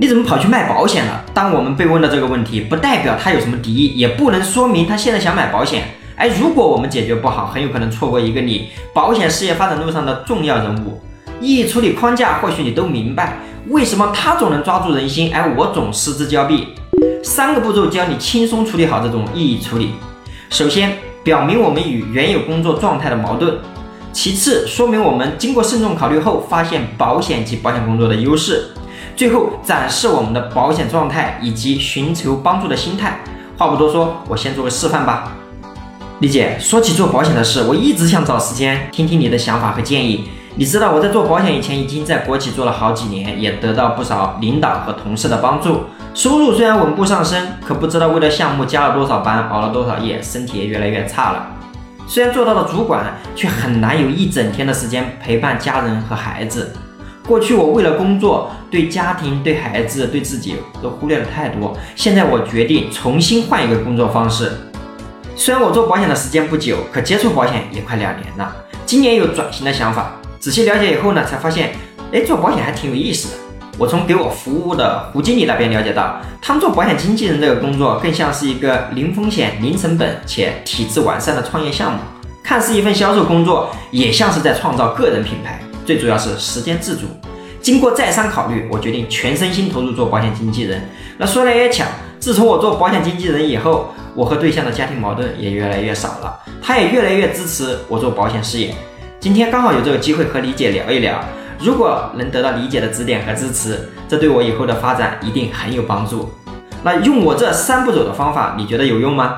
你怎么跑去卖保险了？当我们被问到这个问题，不代表他有什么敌意，也不能说明他现在想买保险。哎，如果我们解决不好，很有可能错过一个你保险事业发展路上的重要人物。异议处理框架，或许你都明白，为什么他总能抓住人心，而我总失之交臂。三个步骤教你轻松处理好这种异议处理。首先，表明我们与原有工作状态的矛盾；其次，说明我们经过慎重考虑后发现保险及保险工作的优势。最后展示我们的保险状态以及寻求帮助的心态。话不多说，我先做个示范吧。李姐，说起做保险的事，我一直想找时间听听你的想法和建议。你知道我在做保险以前已经在国企做了好几年，也得到不少领导和同事的帮助，收入虽然稳步上升，可不知道为了项目加了多少班，熬了多少夜，身体也越来越差了。虽然做到了主管，却很难有一整天的时间陪伴家人和孩子。过去我为了工作，对家庭、对孩子、对自己都忽略了太多。现在我决定重新换一个工作方式。虽然我做保险的时间不久，可接触保险也快两年了。今年有转型的想法，仔细了解以后呢，才发现，哎，做保险还挺有意思的。我从给我服务的胡经理那边了解到，他们做保险经纪人这个工作，更像是一个零风险、零成本且体制完善的创业项目，看似一份销售工作，也像是在创造个人品牌。最主要是时间自主。经过再三考虑，我决定全身心投入做保险经纪人。那说来也巧，自从我做保险经纪人以后，我和对象的家庭矛盾也越来越少了，他也越来越支持我做保险事业。今天刚好有这个机会和李姐聊一聊，如果能得到李姐的指点和支持，这对我以后的发展一定很有帮助。那用我这三步走的方法，你觉得有用吗？